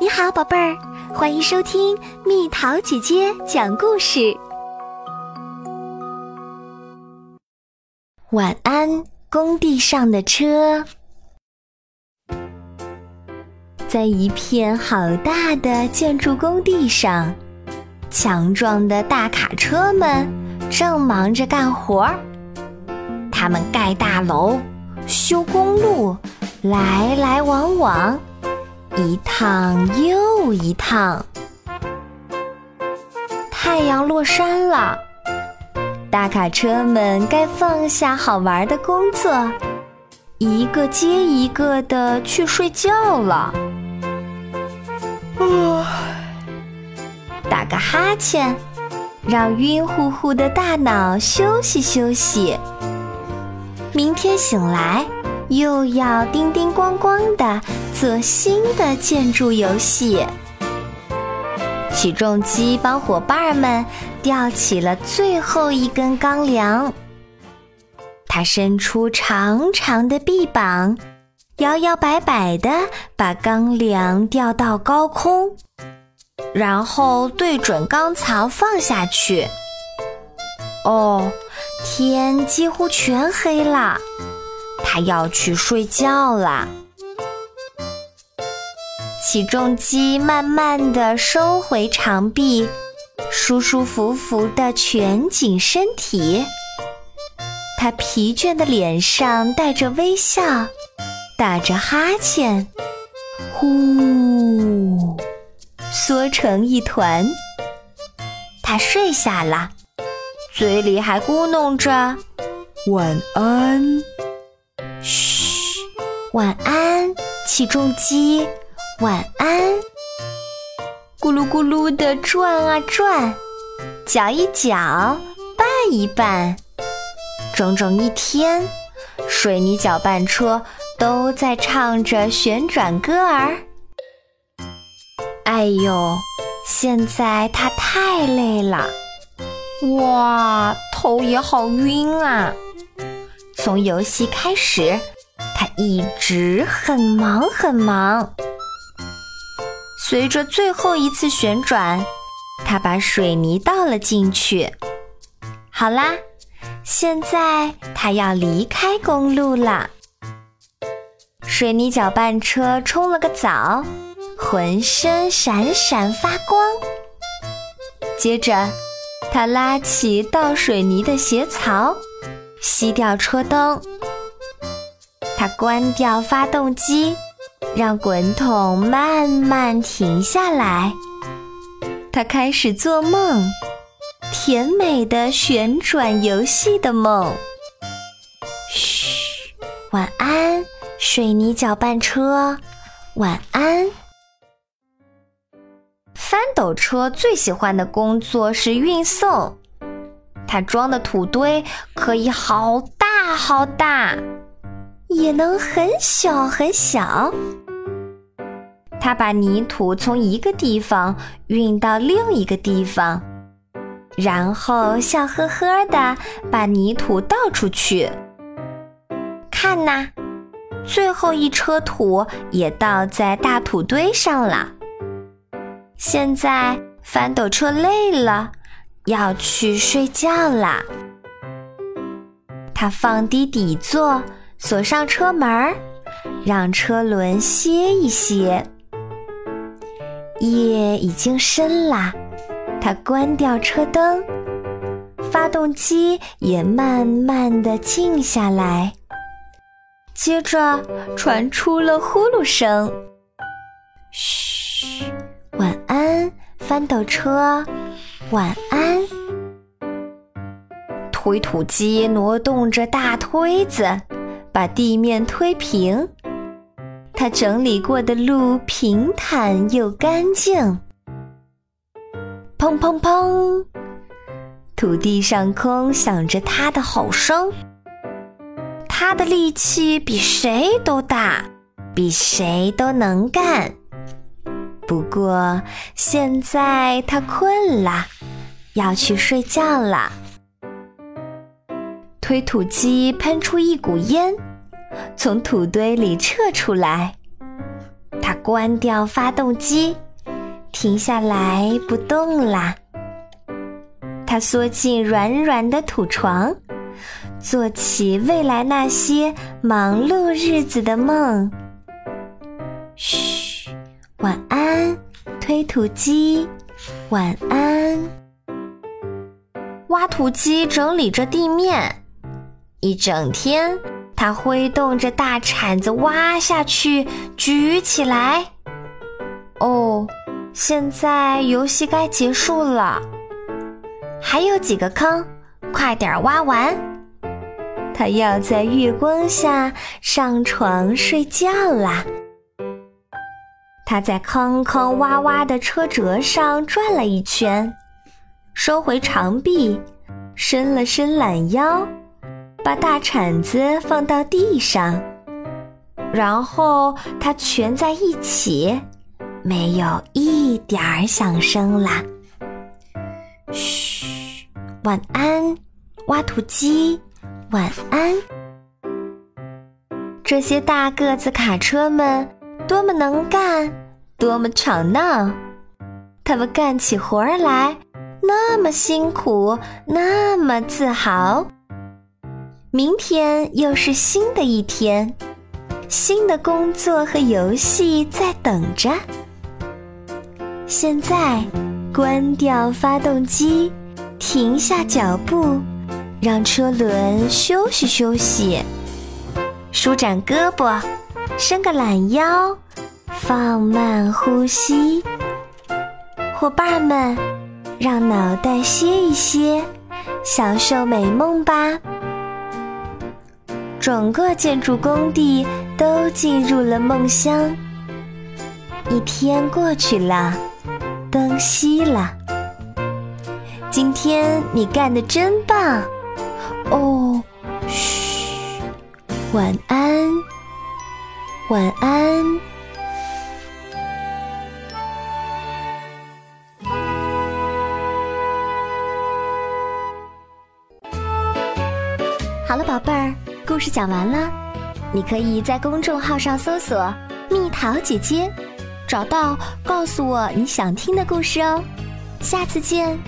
你好，宝贝儿，欢迎收听蜜桃姐姐讲故事。晚安，工地上的车。在一片好大的建筑工地上，强壮的大卡车们正忙着干活儿。他们盖大楼、修公路，来来往往，一趟又一趟。太阳落山了，大卡车们该放下好玩的工作，一个接一个的去睡觉了。打个哈欠，让晕乎乎的大脑休息休息。明天醒来，又要叮叮咣咣的做新的建筑游戏。起重机帮伙伴们吊起了最后一根钢梁，它伸出长长的臂膀，摇摇摆摆的把钢梁吊到高空，然后对准钢槽放下去。哦。天几乎全黑了，他要去睡觉了。起重机慢慢的收回长臂，舒舒服服的蜷紧身体。他疲倦的脸上带着微笑，打着哈欠，呼，缩成一团。他睡下了。嘴里还咕哝着“晚安”，嘘，晚安，起重机，晚安。咕噜咕噜的转啊转，搅一搅，拌一拌，整整一天，水泥搅拌车都在唱着旋转歌儿。哎呦，现在它太累了。哇，头也好晕啊！从游戏开始，他一直很忙很忙。随着最后一次旋转，他把水泥倒了进去。好啦，现在他要离开公路了。水泥搅拌车冲了个澡，浑身闪闪发光。接着。他拉起倒水泥的斜槽，熄掉车灯。他关掉发动机，让滚筒慢慢停下来。他开始做梦，甜美的旋转游戏的梦。嘘，晚安，水泥搅拌车，晚安。翻斗车最喜欢的工作是运送，它装的土堆可以好大好大，也能很小很小。它把泥土从一个地方运到另一个地方，然后笑呵呵的把泥土倒出去。看呐，最后一车土也倒在大土堆上了。现在翻斗车累了，要去睡觉啦。他放低底座，锁上车门，让车轮歇一歇。夜已经深了，他关掉车灯，发动机也慢慢的静下来。接着传出了呼噜声。嘘。晚安，翻斗车。晚安。推土机挪动着大推子，把地面推平。它整理过的路平坦又干净。砰砰砰！土地上空响着他的吼声。他的力气比谁都大，比谁都能干。不过现在他困了，要去睡觉了。推土机喷出一股烟，从土堆里撤出来。他关掉发动机，停下来不动啦。他缩进软软的土床，做起未来那些忙碌日子的梦。嘘，晚安，推土机，晚安。挖土机整理着地面，一整天，它挥动着大铲子挖下去，举起来。哦，现在游戏该结束了，还有几个坑，快点挖完。他要在月光下上床睡觉啦。他在坑坑洼洼的车辙上转了一圈。收回长臂，伸了伸懒腰，把大铲子放到地上，然后它蜷在一起，没有一点儿响声啦。嘘，晚安，挖土机，晚安。这些大个子卡车们多么能干，多么吵闹，他们干起活儿来。那么辛苦，那么自豪。明天又是新的一天，新的工作和游戏在等着。现在，关掉发动机，停下脚步，让车轮休息休息，舒展胳膊，伸个懒腰，放慢呼吸。伙伴们。让脑袋歇一歇，享受美梦吧。整个建筑工地都进入了梦乡。一天过去了，灯熄了。今天你干的真棒！哦，嘘，晚安，晚安。好了，宝贝儿，故事讲完了。你可以在公众号上搜索“蜜桃姐姐”，找到告诉我你想听的故事哦。下次见。